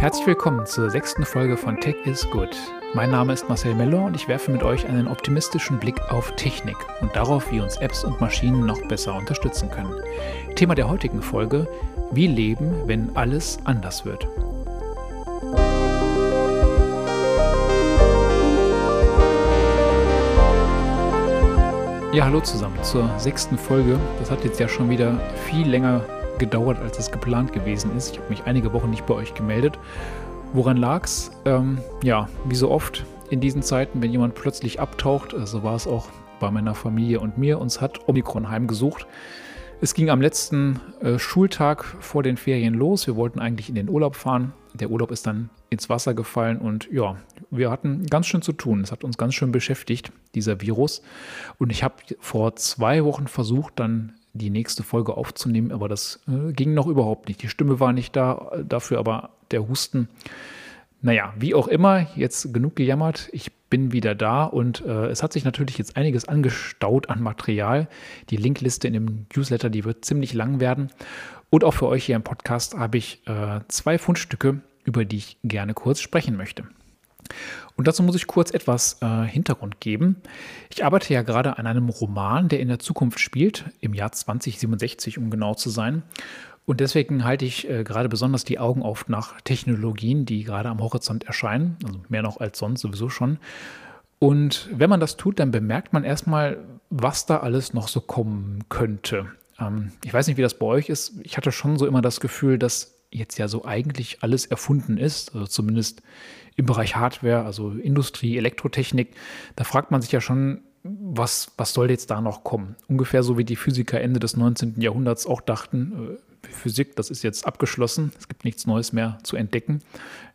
Herzlich willkommen zur sechsten Folge von Tech is Good. Mein Name ist Marcel Meller und ich werfe mit euch einen optimistischen Blick auf Technik und darauf, wie uns Apps und Maschinen noch besser unterstützen können. Thema der heutigen Folge: Wie leben, wenn alles anders wird. Ja, hallo zusammen zur sechsten Folge. Das hat jetzt ja schon wieder viel länger gedauert, als es geplant gewesen ist. Ich habe mich einige Wochen nicht bei euch gemeldet. Woran lag's? Ähm, ja, wie so oft in diesen Zeiten, wenn jemand plötzlich abtaucht, so also war es auch bei meiner Familie und mir, uns hat Omikron heimgesucht. Es ging am letzten äh, Schultag vor den Ferien los. Wir wollten eigentlich in den Urlaub fahren. Der Urlaub ist dann ins Wasser gefallen und ja, wir hatten ganz schön zu tun. Es hat uns ganz schön beschäftigt, dieser Virus. Und ich habe vor zwei Wochen versucht, dann die nächste Folge aufzunehmen, aber das äh, ging noch überhaupt nicht. Die Stimme war nicht da, dafür aber der Husten. Naja, wie auch immer, jetzt genug gejammert. Ich bin wieder da und äh, es hat sich natürlich jetzt einiges angestaut an Material. Die Linkliste in dem Newsletter, die wird ziemlich lang werden. Und auch für euch hier im Podcast habe ich äh, zwei Fundstücke, über die ich gerne kurz sprechen möchte. Und dazu muss ich kurz etwas äh, Hintergrund geben. Ich arbeite ja gerade an einem Roman, der in der Zukunft spielt, im Jahr 2067, um genau zu sein. Und deswegen halte ich äh, gerade besonders die Augen auf nach Technologien, die gerade am Horizont erscheinen, also mehr noch als sonst sowieso schon. Und wenn man das tut, dann bemerkt man erstmal, was da alles noch so kommen könnte. Ähm, ich weiß nicht, wie das bei euch ist. Ich hatte schon so immer das Gefühl, dass jetzt ja so eigentlich alles erfunden ist, also zumindest im Bereich Hardware, also Industrie, Elektrotechnik, da fragt man sich ja schon, was, was soll jetzt da noch kommen? Ungefähr so wie die Physiker Ende des 19. Jahrhunderts auch dachten, äh, Physik, das ist jetzt abgeschlossen, es gibt nichts Neues mehr zu entdecken.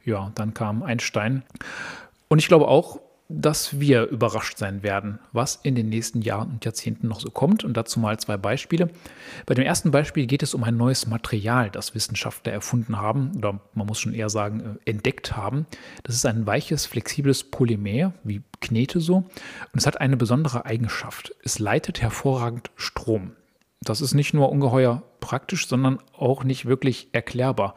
Ja, dann kam Einstein. Und ich glaube auch, dass wir überrascht sein werden, was in den nächsten Jahren und Jahrzehnten noch so kommt. Und dazu mal zwei Beispiele. Bei dem ersten Beispiel geht es um ein neues Material, das Wissenschaftler erfunden haben, oder man muss schon eher sagen, äh, entdeckt haben. Das ist ein weiches, flexibles Polymer, wie Knete so. Und es hat eine besondere Eigenschaft. Es leitet hervorragend Strom. Das ist nicht nur ungeheuer praktisch, sondern auch nicht wirklich erklärbar.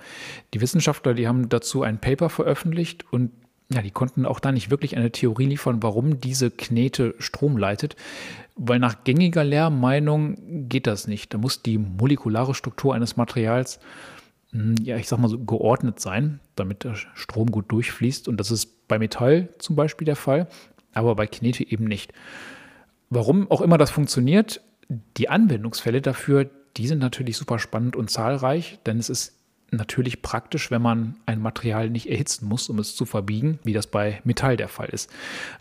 Die Wissenschaftler, die haben dazu ein Paper veröffentlicht und ja, die konnten auch da nicht wirklich eine Theorie liefern, warum diese Knete Strom leitet, weil nach gängiger Lehrmeinung geht das nicht. Da muss die molekulare Struktur eines Materials, hm, ja, ich sag mal so, geordnet sein, damit der Strom gut durchfließt. Und das ist bei Metall zum Beispiel der Fall, aber bei Knete eben nicht. Warum auch immer das funktioniert, die Anwendungsfälle dafür, die sind natürlich super spannend und zahlreich, denn es ist natürlich praktisch, wenn man ein Material nicht erhitzen muss, um es zu verbiegen, wie das bei Metall der Fall ist.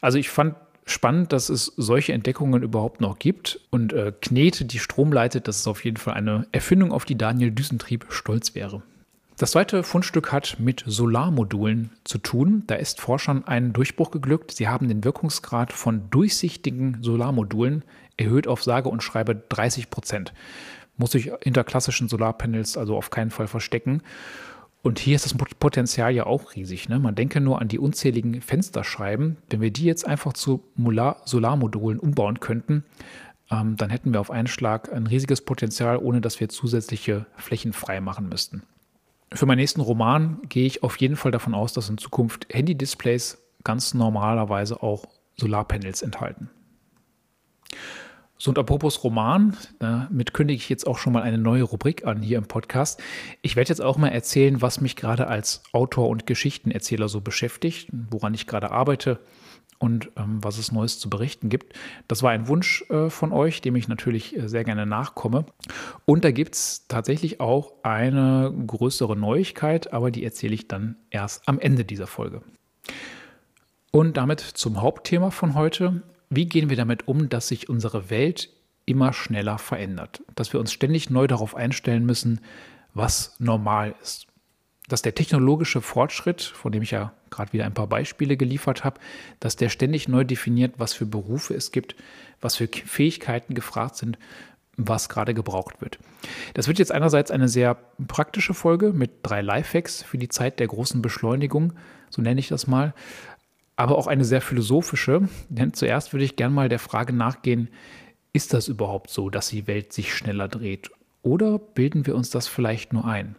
Also ich fand spannend, dass es solche Entdeckungen überhaupt noch gibt. Und äh, Knete, die Strom leitet, das ist auf jeden Fall eine Erfindung, auf die Daniel Düsentrieb stolz wäre. Das zweite Fundstück hat mit Solarmodulen zu tun. Da ist Forschern ein Durchbruch geglückt. Sie haben den Wirkungsgrad von durchsichtigen Solarmodulen erhöht auf sage und schreibe 30 Prozent muss sich hinter klassischen Solarpanels also auf keinen Fall verstecken. Und hier ist das Potenzial ja auch riesig. Ne? Man denke nur an die unzähligen Fensterscheiben. Wenn wir die jetzt einfach zu Solarmodulen umbauen könnten, ähm, dann hätten wir auf einen Schlag ein riesiges Potenzial, ohne dass wir zusätzliche Flächen frei machen müssten. Für meinen nächsten Roman gehe ich auf jeden Fall davon aus, dass in Zukunft Handy-Displays ganz normalerweise auch Solarpanels enthalten. So und apropos Roman, damit kündige ich jetzt auch schon mal eine neue Rubrik an hier im Podcast. Ich werde jetzt auch mal erzählen, was mich gerade als Autor und Geschichtenerzähler so beschäftigt, woran ich gerade arbeite und ähm, was es Neues zu berichten gibt. Das war ein Wunsch äh, von euch, dem ich natürlich äh, sehr gerne nachkomme. Und da gibt es tatsächlich auch eine größere Neuigkeit, aber die erzähle ich dann erst am Ende dieser Folge. Und damit zum Hauptthema von heute. Wie gehen wir damit um, dass sich unsere Welt immer schneller verändert? Dass wir uns ständig neu darauf einstellen müssen, was normal ist. Dass der technologische Fortschritt, von dem ich ja gerade wieder ein paar Beispiele geliefert habe, dass der ständig neu definiert, was für Berufe es gibt, was für Fähigkeiten gefragt sind, was gerade gebraucht wird. Das wird jetzt einerseits eine sehr praktische Folge mit drei Lifehacks für die Zeit der großen Beschleunigung, so nenne ich das mal aber auch eine sehr philosophische. Denn zuerst würde ich gerne mal der Frage nachgehen, ist das überhaupt so, dass die Welt sich schneller dreht? Oder bilden wir uns das vielleicht nur ein?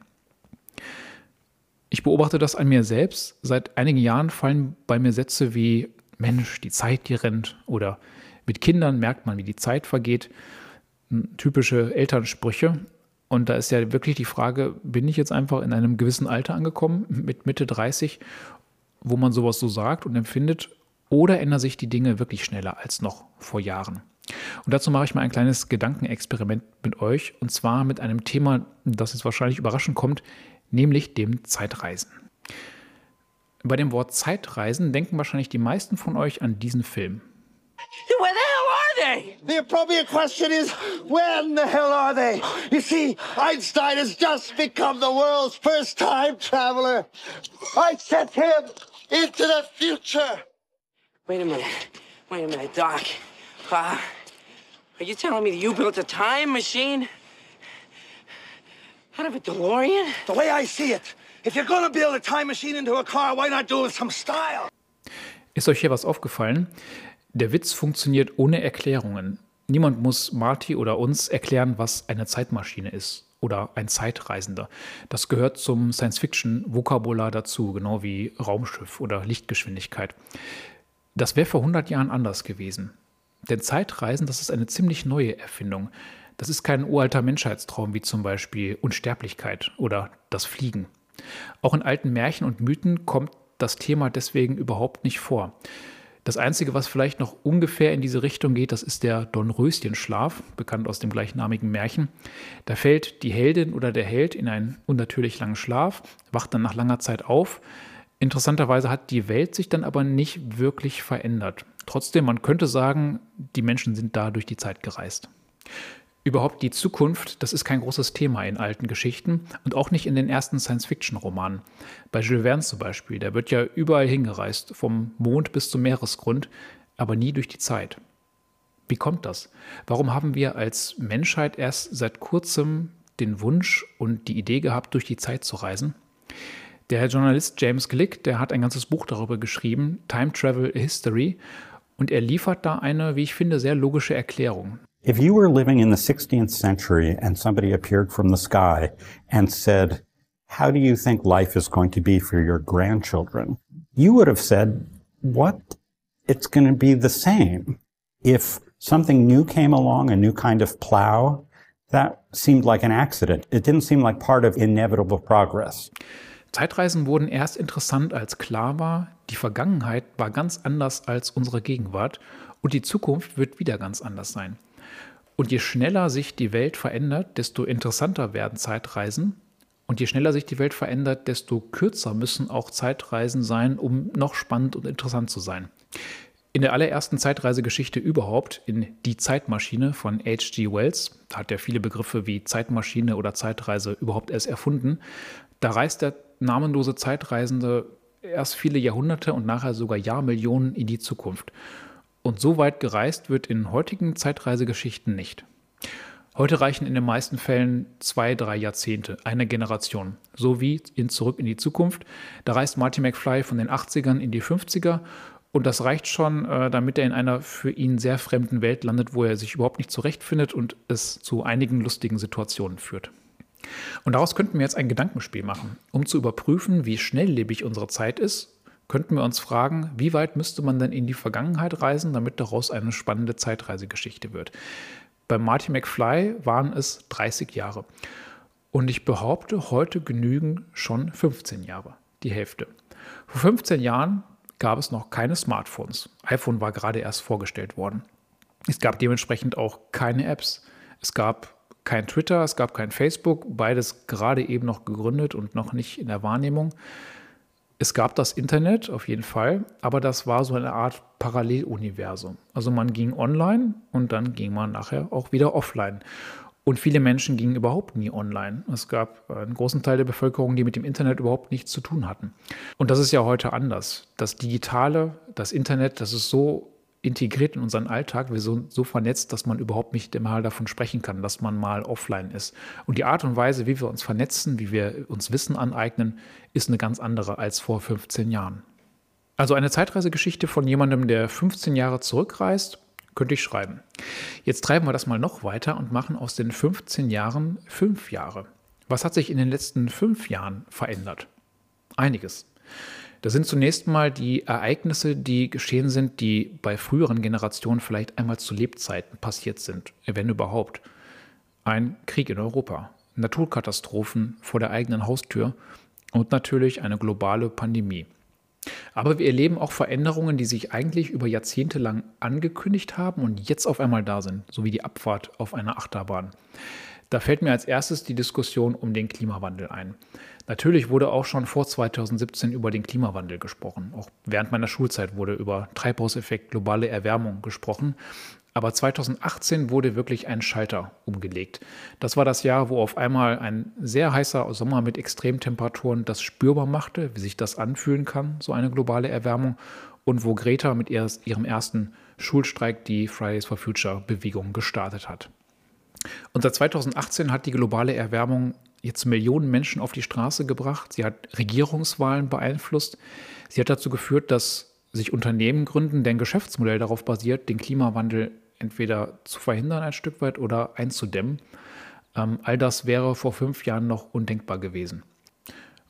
Ich beobachte das an mir selbst. Seit einigen Jahren fallen bei mir Sätze wie Mensch, die Zeit, die rennt oder mit Kindern merkt man, wie die Zeit vergeht. Typische Elternsprüche. Und da ist ja wirklich die Frage, bin ich jetzt einfach in einem gewissen Alter angekommen, mit Mitte 30, wo man sowas so sagt und empfindet, oder ändern sich die Dinge wirklich schneller als noch vor Jahren? Und dazu mache ich mal ein kleines Gedankenexperiment mit euch, und zwar mit einem Thema, das jetzt wahrscheinlich überraschend kommt, nämlich dem Zeitreisen. Bei dem Wort Zeitreisen denken wahrscheinlich die meisten von euch an diesen Film. Are they? The appropriate question is, where in the hell are they? You see, Einstein has just become the world's first time traveler. I sent him into the future. Wait a minute. Wait a minute, Doc. Uh, are you telling me that you built a time machine? Out of a DeLorean? The way I see it, if you're gonna build a time machine into a car, why not do it with some style? Ist euch hier was aufgefallen? Der Witz funktioniert ohne Erklärungen. Niemand muss Marty oder uns erklären, was eine Zeitmaschine ist oder ein Zeitreisender. Das gehört zum Science-Fiction-Vokabular dazu, genau wie Raumschiff oder Lichtgeschwindigkeit. Das wäre vor 100 Jahren anders gewesen. Denn Zeitreisen, das ist eine ziemlich neue Erfindung. Das ist kein uralter Menschheitstraum wie zum Beispiel Unsterblichkeit oder das Fliegen. Auch in alten Märchen und Mythen kommt das Thema deswegen überhaupt nicht vor. Das Einzige, was vielleicht noch ungefähr in diese Richtung geht, das ist der Dornröschenschlaf, bekannt aus dem gleichnamigen Märchen. Da fällt die Heldin oder der Held in einen unnatürlich langen Schlaf, wacht dann nach langer Zeit auf. Interessanterweise hat die Welt sich dann aber nicht wirklich verändert. Trotzdem, man könnte sagen, die Menschen sind da durch die Zeit gereist. Überhaupt die Zukunft, das ist kein großes Thema in alten Geschichten und auch nicht in den ersten Science-Fiction-Romanen. Bei Jules Verne zum Beispiel, der wird ja überall hingereist, vom Mond bis zum Meeresgrund, aber nie durch die Zeit. Wie kommt das? Warum haben wir als Menschheit erst seit kurzem den Wunsch und die Idee gehabt, durch die Zeit zu reisen? Der Journalist James Glick, der hat ein ganzes Buch darüber geschrieben, Time Travel History, und er liefert da eine, wie ich finde, sehr logische Erklärung. If you were living in the 16th century and somebody appeared from the sky and said, how do you think life is going to be for your grandchildren? You would have said, what? It's going to be the same. If something new came along, a new kind of plow, that seemed like an accident. It didn't seem like part of inevitable progress. Zeitreisen wurden erst interessant, als klar war, die Vergangenheit war ganz anders als unsere Gegenwart und die Zukunft wird wieder ganz anders sein. Und je schneller sich die Welt verändert, desto interessanter werden Zeitreisen. Und je schneller sich die Welt verändert, desto kürzer müssen auch Zeitreisen sein, um noch spannend und interessant zu sein. In der allerersten Zeitreisegeschichte überhaupt, in Die Zeitmaschine von H.G. Wells, hat er viele Begriffe wie Zeitmaschine oder Zeitreise überhaupt erst erfunden, da reist der namenlose Zeitreisende erst viele Jahrhunderte und nachher sogar Jahrmillionen in die Zukunft. Und so weit gereist wird in heutigen Zeitreisegeschichten nicht. Heute reichen in den meisten Fällen zwei, drei Jahrzehnte, eine Generation. So wie in Zurück in die Zukunft. Da reist Marty McFly von den 80ern in die 50er und das reicht schon, äh, damit er in einer für ihn sehr fremden Welt landet, wo er sich überhaupt nicht zurechtfindet und es zu einigen lustigen Situationen führt. Und daraus könnten wir jetzt ein Gedankenspiel machen, um zu überprüfen, wie schnelllebig unsere Zeit ist könnten wir uns fragen, wie weit müsste man denn in die Vergangenheit reisen, damit daraus eine spannende Zeitreisegeschichte wird. Bei Marty McFly waren es 30 Jahre. Und ich behaupte, heute genügen schon 15 Jahre, die Hälfte. Vor 15 Jahren gab es noch keine Smartphones. iPhone war gerade erst vorgestellt worden. Es gab dementsprechend auch keine Apps. Es gab kein Twitter, es gab kein Facebook, beides gerade eben noch gegründet und noch nicht in der Wahrnehmung. Es gab das Internet auf jeden Fall, aber das war so eine Art Paralleluniversum. Also man ging online und dann ging man nachher auch wieder offline. Und viele Menschen gingen überhaupt nie online. Es gab einen großen Teil der Bevölkerung, die mit dem Internet überhaupt nichts zu tun hatten. Und das ist ja heute anders. Das Digitale, das Internet, das ist so integriert in unseren Alltag, wir sind so vernetzt, dass man überhaupt nicht mal davon sprechen kann, dass man mal offline ist. Und die Art und Weise, wie wir uns vernetzen, wie wir uns Wissen aneignen, ist eine ganz andere als vor 15 Jahren. Also eine Zeitreisegeschichte von jemandem, der 15 Jahre zurückreist, könnte ich schreiben. Jetzt treiben wir das mal noch weiter und machen aus den 15 Jahren fünf Jahre. Was hat sich in den letzten fünf Jahren verändert? Einiges. Das sind zunächst mal die Ereignisse, die geschehen sind, die bei früheren Generationen vielleicht einmal zu Lebzeiten passiert sind, wenn überhaupt. Ein Krieg in Europa, Naturkatastrophen vor der eigenen Haustür und natürlich eine globale Pandemie. Aber wir erleben auch Veränderungen, die sich eigentlich über Jahrzehnte lang angekündigt haben und jetzt auf einmal da sind, so wie die Abfahrt auf einer Achterbahn. Da fällt mir als erstes die Diskussion um den Klimawandel ein. Natürlich wurde auch schon vor 2017 über den Klimawandel gesprochen. Auch während meiner Schulzeit wurde über Treibhauseffekt, globale Erwärmung gesprochen. Aber 2018 wurde wirklich ein Schalter umgelegt. Das war das Jahr, wo auf einmal ein sehr heißer Sommer mit Extremtemperaturen das spürbar machte, wie sich das anfühlen kann, so eine globale Erwärmung, und wo Greta mit ihrem ersten Schulstreik die Fridays for Future Bewegung gestartet hat. Und seit 2018 hat die globale Erwärmung jetzt Millionen Menschen auf die Straße gebracht. Sie hat Regierungswahlen beeinflusst. Sie hat dazu geführt, dass sich Unternehmen gründen, deren Geschäftsmodell darauf basiert, den Klimawandel entweder zu verhindern ein Stück weit oder einzudämmen. Ähm, all das wäre vor fünf Jahren noch undenkbar gewesen.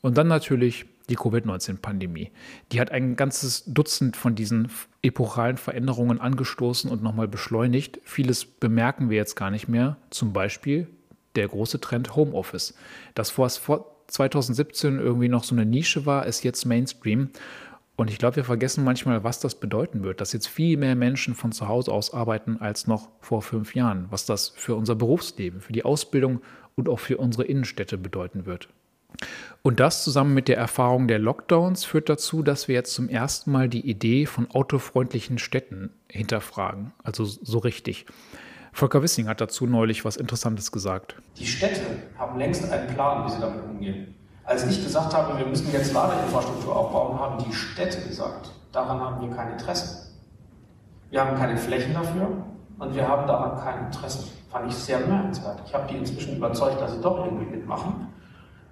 Und dann natürlich die Covid-19-Pandemie. Die hat ein ganzes Dutzend von diesen epochalen Veränderungen angestoßen und nochmal beschleunigt. Vieles bemerken wir jetzt gar nicht mehr. Zum Beispiel der große Trend Homeoffice. Das, was vor 2017 irgendwie noch so eine Nische war, ist jetzt Mainstream. Und ich glaube, wir vergessen manchmal, was das bedeuten wird, dass jetzt viel mehr Menschen von zu Hause aus arbeiten als noch vor fünf Jahren, was das für unser Berufsleben, für die Ausbildung und auch für unsere Innenstädte bedeuten wird. Und das zusammen mit der Erfahrung der Lockdowns führt dazu, dass wir jetzt zum ersten Mal die Idee von autofreundlichen Städten hinterfragen, also so richtig. Volker Wissing hat dazu neulich was Interessantes gesagt. Die Städte haben längst einen Plan, wie sie damit umgehen. Als ich gesagt habe, wir müssen jetzt Ladeinfrastruktur aufbauen, haben die Städte gesagt, daran haben wir kein Interesse. Wir haben keine Flächen dafür und wir haben daran kein Interesse. Fand ich sehr bemerkenswert. Ich habe die inzwischen überzeugt, dass sie doch irgendwie mitmachen.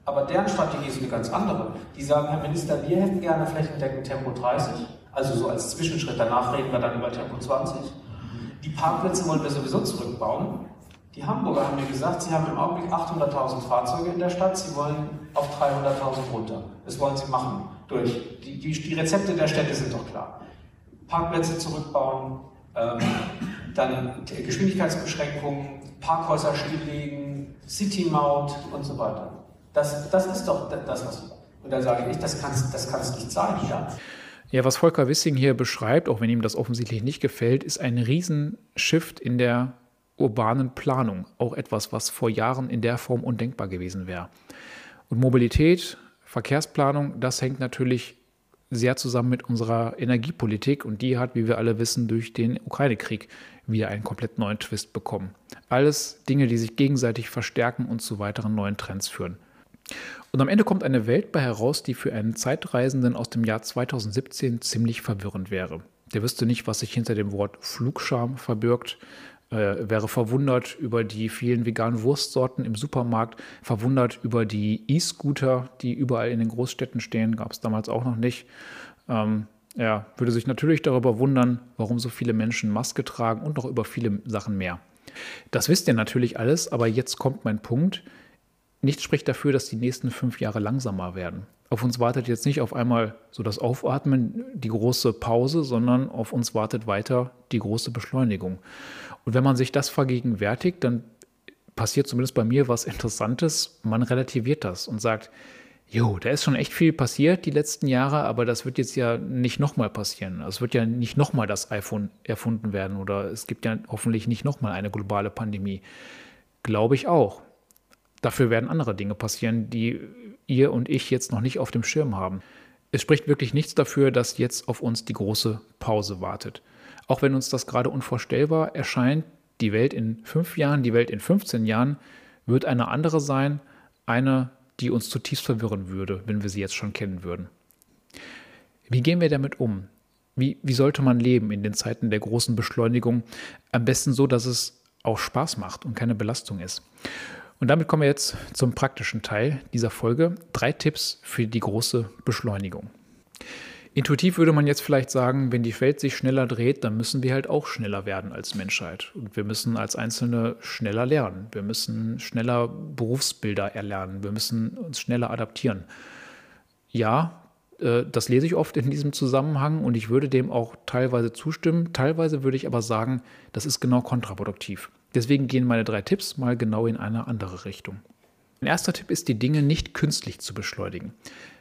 Aber deren Strategie ist eine ganz andere. Die sagen, Herr Minister, wir hätten gerne flächendeckend Tempo 30, also so als Zwischenschritt. Danach reden wir dann über Tempo 20. Die Parkplätze wollen wir sowieso zurückbauen. Die Hamburger haben mir gesagt, sie haben im Augenblick 800.000 Fahrzeuge in der Stadt, sie wollen auf 300.000 runter. Das wollen sie machen. Durch die, die, die, Rezepte der Städte sind doch klar. Parkplätze zurückbauen, ähm, dann Geschwindigkeitsbeschränkungen, Parkhäuser stilllegen, City-Maut und so weiter. Das, das ist doch das, was. Und da sage ich, das kann es das nicht sein. Ja? Ja, was Volker Wissing hier beschreibt, auch wenn ihm das offensichtlich nicht gefällt, ist ein Riesenshift in der urbanen Planung. Auch etwas, was vor Jahren in der Form undenkbar gewesen wäre. Und Mobilität, Verkehrsplanung, das hängt natürlich sehr zusammen mit unserer Energiepolitik und die hat, wie wir alle wissen, durch den Ukraine-Krieg wieder einen komplett neuen Twist bekommen. Alles Dinge, die sich gegenseitig verstärken und zu weiteren neuen Trends führen. Und am Ende kommt eine Welt bei heraus, die für einen Zeitreisenden aus dem Jahr 2017 ziemlich verwirrend wäre. Der wüsste nicht, was sich hinter dem Wort Flugscham verbirgt, äh, wäre verwundert über die vielen veganen Wurstsorten im Supermarkt, verwundert über die E-Scooter, die überall in den Großstädten stehen, gab es damals auch noch nicht. Ähm, ja, würde sich natürlich darüber wundern, warum so viele Menschen Maske tragen und noch über viele Sachen mehr. Das wisst ihr natürlich alles, aber jetzt kommt mein Punkt. Nichts spricht dafür, dass die nächsten fünf Jahre langsamer werden. Auf uns wartet jetzt nicht auf einmal so das Aufatmen, die große Pause, sondern auf uns wartet weiter die große Beschleunigung. Und wenn man sich das vergegenwärtigt, dann passiert zumindest bei mir was Interessantes. Man relativiert das und sagt, jo, da ist schon echt viel passiert die letzten Jahre, aber das wird jetzt ja nicht nochmal passieren. Es wird ja nicht nochmal das iPhone erfunden werden oder es gibt ja hoffentlich nicht nochmal eine globale Pandemie. Glaube ich auch. Dafür werden andere Dinge passieren, die ihr und ich jetzt noch nicht auf dem Schirm haben. Es spricht wirklich nichts dafür, dass jetzt auf uns die große Pause wartet. Auch wenn uns das gerade unvorstellbar erscheint, die Welt in fünf Jahren, die Welt in 15 Jahren wird eine andere sein, eine, die uns zutiefst verwirren würde, wenn wir sie jetzt schon kennen würden. Wie gehen wir damit um? Wie, wie sollte man leben in den Zeiten der großen Beschleunigung? Am besten so, dass es auch Spaß macht und keine Belastung ist. Und damit kommen wir jetzt zum praktischen Teil dieser Folge. Drei Tipps für die große Beschleunigung. Intuitiv würde man jetzt vielleicht sagen, wenn die Welt sich schneller dreht, dann müssen wir halt auch schneller werden als Menschheit. Und wir müssen als Einzelne schneller lernen. Wir müssen schneller Berufsbilder erlernen. Wir müssen uns schneller adaptieren. ja, äh, das lese ich oft in diesem Zusammenhang und ich würde dem auch teilweise zustimmen. Teilweise würde ich aber sagen, das ist genau kontraproduktiv. Deswegen gehen meine drei Tipps mal genau in eine andere Richtung. Mein erster Tipp ist, die Dinge nicht künstlich zu beschleunigen.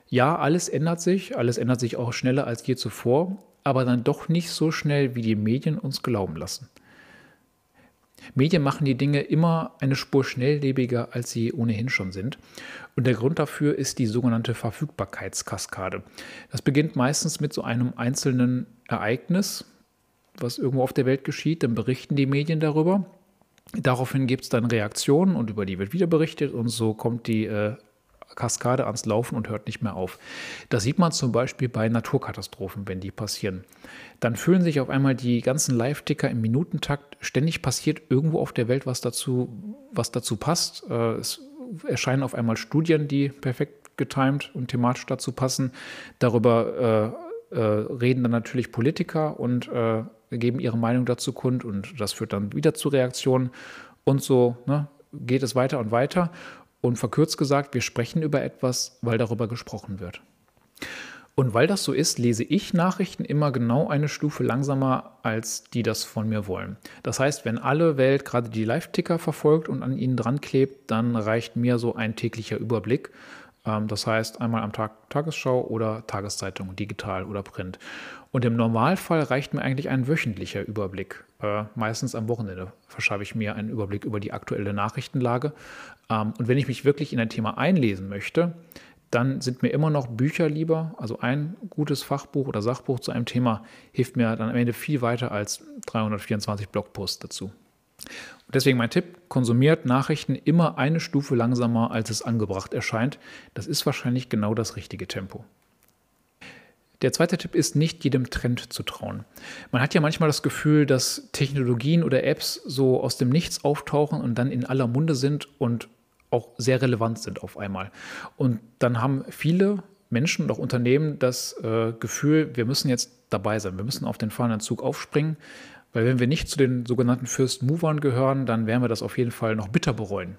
Ja, alles ändert sich, alles ändert sich auch schneller als je zuvor, aber dann doch nicht so schnell, wie die Medien uns glauben lassen. Medien machen die Dinge immer eine Spur schnelllebiger, als sie ohnehin schon sind. Und der Grund dafür ist die sogenannte Verfügbarkeitskaskade. Das beginnt meistens mit so einem einzelnen Ereignis, was irgendwo auf der Welt geschieht. Dann berichten die Medien darüber. Daraufhin gibt es dann Reaktionen und über die wird wieder berichtet und so kommt die äh, Kaskade ans Laufen und hört nicht mehr auf. Das sieht man zum Beispiel bei Naturkatastrophen, wenn die passieren. Dann füllen sich auf einmal die ganzen Live-Ticker im Minutentakt. Ständig passiert irgendwo auf der Welt was dazu, was dazu passt. Äh, es erscheinen auf einmal Studien, die perfekt getimt und thematisch dazu passen. Darüber äh, äh, reden dann natürlich Politiker und äh, geben ihre Meinung dazu kund und das führt dann wieder zu Reaktionen und so ne, geht es weiter und weiter. Und verkürzt gesagt, wir sprechen über etwas, weil darüber gesprochen wird. Und weil das so ist, lese ich Nachrichten immer genau eine Stufe langsamer, als die das von mir wollen. Das heißt, wenn alle Welt gerade die Live-Ticker verfolgt und an ihnen dran klebt, dann reicht mir so ein täglicher Überblick. Ähm, das heißt, einmal am Tag Tagesschau oder Tageszeitung, digital oder Print. Und im Normalfall reicht mir eigentlich ein wöchentlicher Überblick. Äh, meistens am Wochenende verschaffe ich mir einen Überblick über die aktuelle Nachrichtenlage. Ähm, und wenn ich mich wirklich in ein Thema einlesen möchte, dann sind mir immer noch Bücher lieber. Also ein gutes Fachbuch oder Sachbuch zu einem Thema hilft mir dann am Ende viel weiter als 324 Blogposts dazu. Deswegen mein Tipp, konsumiert Nachrichten immer eine Stufe langsamer, als es angebracht erscheint. Das ist wahrscheinlich genau das richtige Tempo. Der zweite Tipp ist, nicht jedem Trend zu trauen. Man hat ja manchmal das Gefühl, dass Technologien oder Apps so aus dem Nichts auftauchen und dann in aller Munde sind und auch sehr relevant sind auf einmal. Und dann haben viele Menschen und auch Unternehmen das äh, Gefühl, wir müssen jetzt dabei sein, wir müssen auf den fahrenden Zug aufspringen, weil wenn wir nicht zu den sogenannten First Movern gehören, dann werden wir das auf jeden Fall noch bitter bereuen.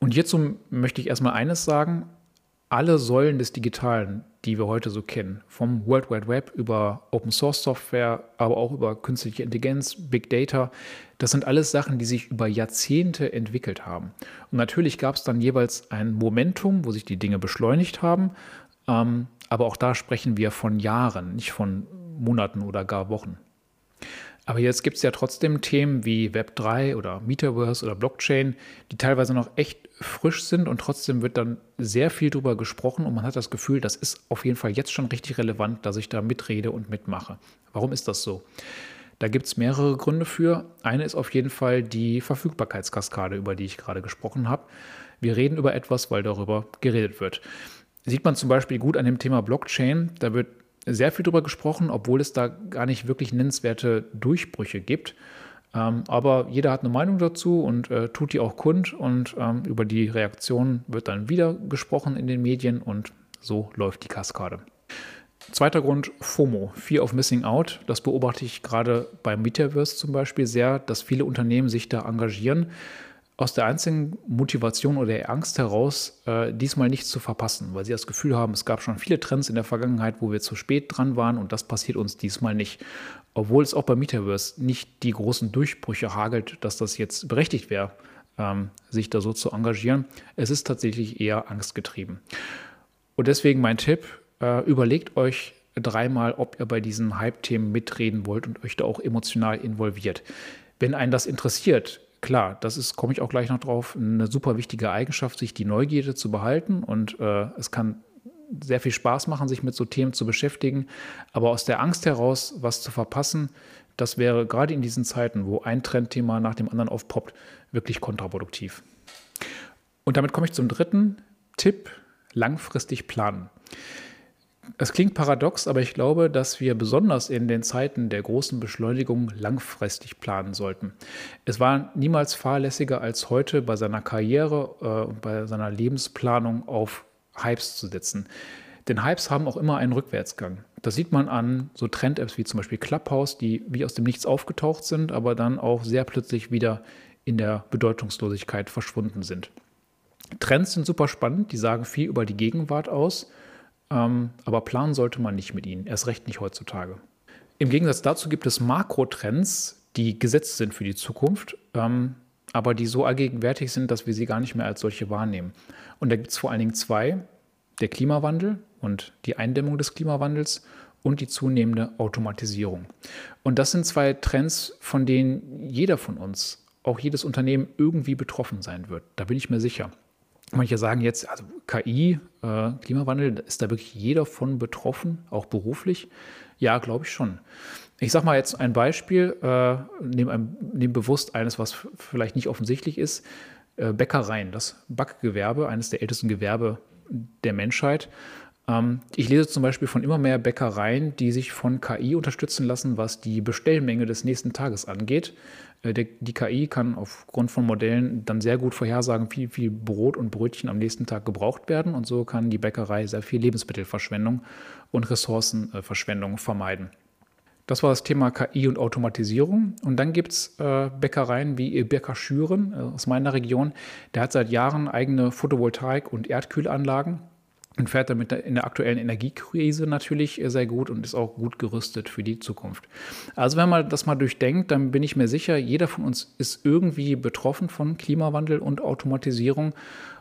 Und hierzu möchte ich erstmal eines sagen, alle Säulen des Digitalen, die wir heute so kennen, vom World Wide Web über Open Source Software, aber auch über künstliche Intelligenz, Big Data, das sind alles Sachen, die sich über Jahrzehnte entwickelt haben. Und natürlich gab es dann jeweils ein Momentum, wo sich die Dinge beschleunigt haben, ähm, aber auch da sprechen wir von Jahren, nicht von Monaten oder gar Wochen. Aber jetzt gibt es ja trotzdem Themen wie Web3 oder Metaverse oder Blockchain, die teilweise noch echt frisch sind und trotzdem wird dann sehr viel drüber gesprochen und man hat das Gefühl, das ist auf jeden Fall jetzt schon richtig relevant, dass ich da mitrede und mitmache. Warum ist das so? Da gibt es mehrere Gründe für. Eine ist auf jeden Fall die Verfügbarkeitskaskade, über die ich gerade gesprochen habe. Wir reden über etwas, weil darüber geredet wird. Sieht man zum Beispiel gut an dem Thema Blockchain. Da wird sehr viel darüber gesprochen, obwohl es da gar nicht wirklich nennenswerte Durchbrüche gibt. Ähm, aber jeder hat eine Meinung dazu und äh, tut die auch kund und ähm, über die Reaktion wird dann wieder gesprochen in den Medien und so läuft die Kaskade. Zweiter Grund, FOMO, Fear of Missing Out. Das beobachte ich gerade beim Metaverse zum Beispiel sehr, dass viele Unternehmen sich da engagieren aus der einzigen Motivation oder der Angst heraus, äh, diesmal nichts zu verpassen, weil sie das Gefühl haben, es gab schon viele Trends in der Vergangenheit, wo wir zu spät dran waren und das passiert uns diesmal nicht. Obwohl es auch bei Metaverse nicht die großen Durchbrüche hagelt, dass das jetzt berechtigt wäre, ähm, sich da so zu engagieren. Es ist tatsächlich eher angstgetrieben. Und deswegen mein Tipp, äh, überlegt euch dreimal, ob ihr bei diesen Hype-Themen mitreden wollt und euch da auch emotional involviert. Wenn einen das interessiert, klar, das ist, komme ich auch gleich noch drauf, eine super wichtige Eigenschaft, sich die Neugierde zu behalten und äh, es kann sehr viel Spaß machen, sich mit so Themen zu beschäftigen, aber aus der Angst heraus, was zu verpassen, das wäre gerade in diesen Zeiten, wo ein Trendthema nach dem anderen aufpoppt, wirklich kontraproduktiv. Und damit komme ich zum dritten Tipp, langfristig planen. Es klingt paradox, aber ich glaube, dass wir besonders in den Zeiten der großen Beschleunigung langfristig planen sollten. Es war niemals fahrlässiger als heute bei seiner Karriere und äh, bei seiner Lebensplanung auf Hypes zu setzen. Denn Hypes haben auch immer einen Rückwärtsgang. Das sieht man an so Trend-Apps wie zum Beispiel Clubhouse, die wie aus dem Nichts aufgetaucht sind, aber dann auch sehr plötzlich wieder in der Bedeutungslosigkeit verschwunden sind. Trends sind super spannend, die sagen viel über die Gegenwart aus, ähm, aber planen sollte man nicht mit ihnen, erst recht nicht heutzutage. Im Gegensatz dazu gibt es Makrotrends, die gesetzt sind für die Zukunft, ähm, aber die so allgegenwärtig sind, dass wir sie gar nicht mehr als solche wahrnehmen. Und da gibt es vor allen Dingen zwei, der Klimawandel und die Eindämmung des Klimawandels und die zunehmende Automatisierung. Und das sind zwei Trends, von denen jeder von uns, auch jedes Unternehmen irgendwie betroffen sein wird. Da bin ich mir sicher. Manche sagen jetzt, also KI, äh, Klimawandel, ist da wirklich jeder von betroffen, auch beruflich? Ja, glaube ich schon. Ich sage mal jetzt ein Beispiel, äh, nehme nehm bewusst eines, was vielleicht nicht offensichtlich ist. Äh, Bäckereien, das Backgewerbe, eines der ältesten Gewerbe der Menschheit. Ähm, ich lese zum Beispiel von immer mehr Bäckereien, die sich von KI unterstützen lassen, was die Bestellmenge des nächsten Tages angeht. Äh, die KI kann aufgrund von Modellen dann sehr gut vorhersagen, wie viel Brot und Brötchen am nächsten Tag gebraucht werden. Und so kann die Bäckerei sehr viel Lebensmittelverschwendung und Ressourcenverschwendung vermeiden. Das war das Thema KI und Automatisierung. Und dann gibt es äh, Bäckereien wie Bäcker Schüren äh, aus meiner Region. Der hat seit Jahren eigene Photovoltaik- und Erdkühlanlagen und fährt damit in der aktuellen Energiekrise natürlich sehr gut und ist auch gut gerüstet für die Zukunft. Also wenn man das mal durchdenkt, dann bin ich mir sicher, jeder von uns ist irgendwie betroffen von Klimawandel und Automatisierung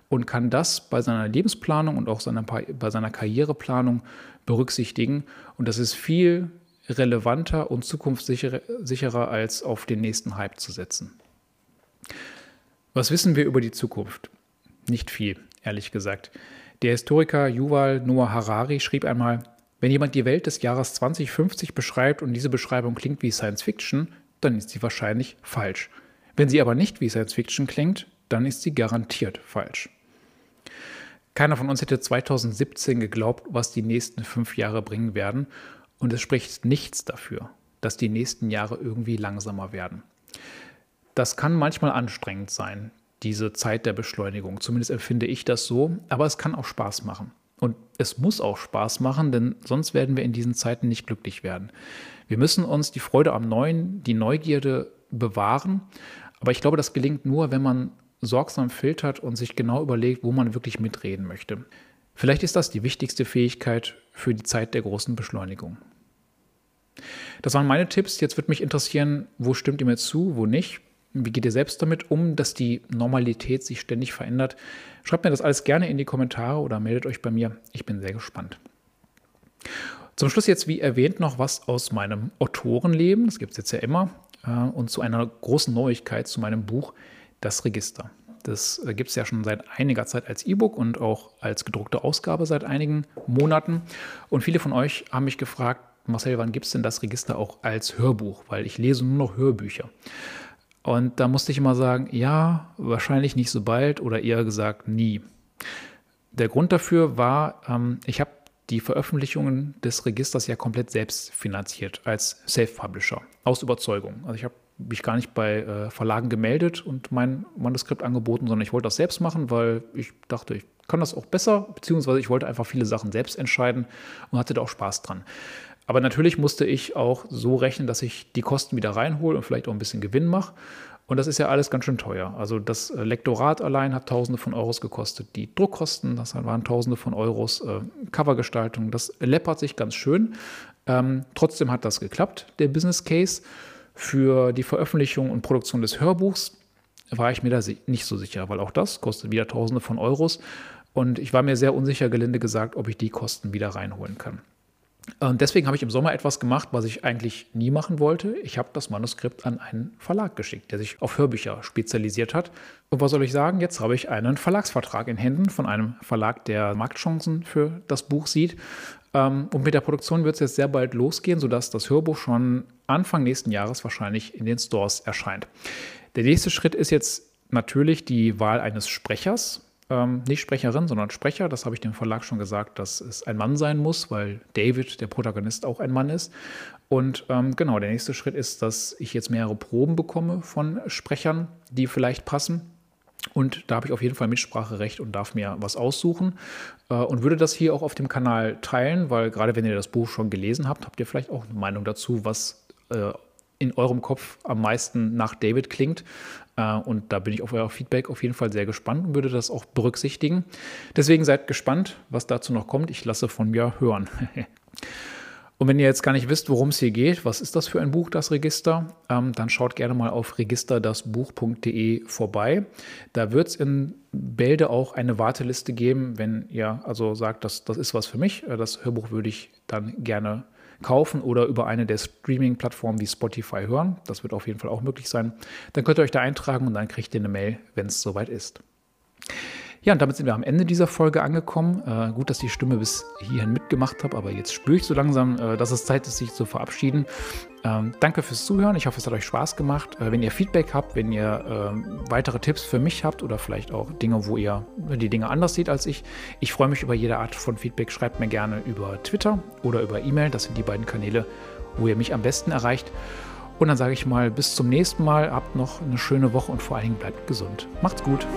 und kann das bei seiner Lebensplanung und auch seiner, bei seiner Karriereplanung berücksichtigen. Und das ist viel relevanter und zukunftssicherer als auf den nächsten Hype zu setzen. Was wissen wir über die Zukunft? Nicht viel, ehrlich gesagt. Der Historiker Yuval Noah Harari schrieb einmal, wenn jemand die Welt des Jahres 2050 beschreibt und diese Beschreibung klingt wie Science Fiction, dann ist sie wahrscheinlich falsch. Wenn sie aber nicht wie Science Fiction klingt, dann ist sie garantiert falsch. Keiner von uns hätte 2017 geglaubt, was die nächsten fünf Jahre bringen werden, und es spricht nichts dafür, dass die nächsten Jahre irgendwie langsamer werden. Das kann manchmal anstrengend sein, diese Zeit der Beschleunigung. Zumindest empfinde ich das so. Aber es kann auch Spaß machen. Und es muss auch Spaß machen, denn sonst werden wir in diesen Zeiten nicht glücklich werden. Wir müssen uns die Freude am Neuen, die Neugierde bewahren. Aber ich glaube, das gelingt nur, wenn man sorgsam filtert und sich genau überlegt, wo man wirklich mitreden möchte. Vielleicht ist das die wichtigste Fähigkeit für die Zeit der großen Beschleunigung. Das waren meine Tipps. Jetzt würde mich interessieren, wo stimmt ihr mir zu, wo nicht? Wie geht ihr selbst damit um, dass die Normalität sich ständig verändert? Schreibt mir das alles gerne in die Kommentare oder meldet euch bei mir. Ich bin sehr gespannt. Zum Schluss jetzt, wie erwähnt, noch was aus meinem Autorenleben. Das gibt es jetzt ja immer. Äh, und zu einer großen Neuigkeit zu meinem Buch, Das Register. Das äh, gibt es ja schon seit einiger Zeit als E-Book und auch als gedruckte Ausgabe seit einigen Monaten. Und viele von euch haben mich gefragt, Marcel, wann gibt es denn das Register auch als Hörbuch? Weil ich lese nur noch Hörbücher. Und da musste ich immer sagen, ja, wahrscheinlich nicht so bald oder eher gesagt nie. Der Grund dafür war, ähm, ich habe die Veröffentlichungen des Registers ja komplett selbst finanziert als Self-Publisher, aus Überzeugung. Also ich habe mich gar nicht bei äh, Verlagen gemeldet und mein Manuskript angeboten, sondern ich wollte das selbst machen, weil ich dachte, ich kann das auch besser, beziehungsweise ich wollte einfach viele Sachen selbst entscheiden und hatte da auch Spaß dran. Aber natürlich musste ich auch so rechnen, dass ich die Kosten wieder reinhole und vielleicht auch ein bisschen Gewinn mache. Und das ist ja alles ganz schön teuer. Also das äh, Lektorat allein hat Tausende von Euros gekostet. Die Druckkosten, das waren Tausende von Euros. Äh, Covergestaltung, das läppert sich ganz schön. Ähm, trotzdem hat das geklappt, der Business Case. Für die Veröffentlichung und Produktion des Hörbuchs war ich mir da nicht so sicher, weil auch das kostet wieder Tausende von Euros. Und ich war mir sehr unsicher, gelinde gesagt, ob ich die Kosten wieder reinholen kann. Und deswegen habe ich im Sommer etwas gemacht, was ich eigentlich nie machen wollte. Ich habe das Manuskript an einen Verlag geschickt, der sich auf Hörbücher spezialisiert hat. Und was soll ich sagen? Jetzt habe ich einen Verlagsvertrag in Händen von einem Verlag, der Marktchancen für das Buch sieht. Ähm, und mit der Produktion wird es jetzt sehr bald losgehen, sodass das Hörbuch schon Anfang nächsten Jahres wahrscheinlich in den Stores erscheint. Der nächste Schritt ist jetzt natürlich die Wahl eines Sprechers ähm, nicht Sprecherin, sondern Sprecher. Das habe ich dem Verlag schon gesagt, dass es ein Mann sein muss, weil David, der Protagonist, auch ein Mann ist. Und ähm, genau, der nächste Schritt ist, dass ich jetzt mehrere Proben bekomme von Sprechern, die vielleicht passen. Und da habe ich auf jeden Fall Mitspracherecht und darf mir was aussuchen äh, und würde das hier auch auf dem Kanal teilen, weil gerade wenn ihr das Buch schon gelesen habt, habt ihr vielleicht auch eine Meinung dazu, was äh, in eurem Kopf am meisten nach David klingt. Äh, und da bin ich auf euer Feedback auf jeden Fall sehr gespannt und würde das auch berücksichtigen. Deswegen seid gespannt, was dazu noch kommt. Ich lasse von mir hören. Und wenn ihr jetzt gar nicht wisst, worum es hier geht, was ist das für ein Buch, das Register, ähm, dann schaut gerne mal auf registerdasbuch.de vorbei. Da wird es in Bälde auch eine Warteliste geben, wenn ihr also sagt, das, das ist was für mich. Äh, das Hörbuch würde ich dann gerne kaufen oder über eine der Streaming-Plattformen wie Spotify hören. Das wird auf jeden Fall auch möglich sein. Dann könnt ihr euch da eintragen und dann kriegt ihr eine Mail, wenn es soweit ist. Ja, und damit sind wir am Ende dieser Folge angekommen. Äh, gut, dass die Stimme bis hierhin mitgemacht habe, aber jetzt spüre ich so langsam, äh, dass es Zeit ist, sich zu verabschieden. Ähm, danke fürs Zuhören. Ich hoffe, es hat euch Spaß gemacht. Äh, wenn ihr Feedback habt, wenn ihr ähm, weitere Tipps für mich habt oder vielleicht auch Dinge, wo ihr die Dinge anders seht als ich, ich freue mich über jede Art von Feedback. Schreibt mir gerne über Twitter oder über E-Mail. Das sind die beiden Kanäle, wo ihr mich am besten erreicht. Und dann sage ich mal, bis zum nächsten Mal. Habt noch eine schöne Woche und vor allen Dingen bleibt gesund. Macht's gut.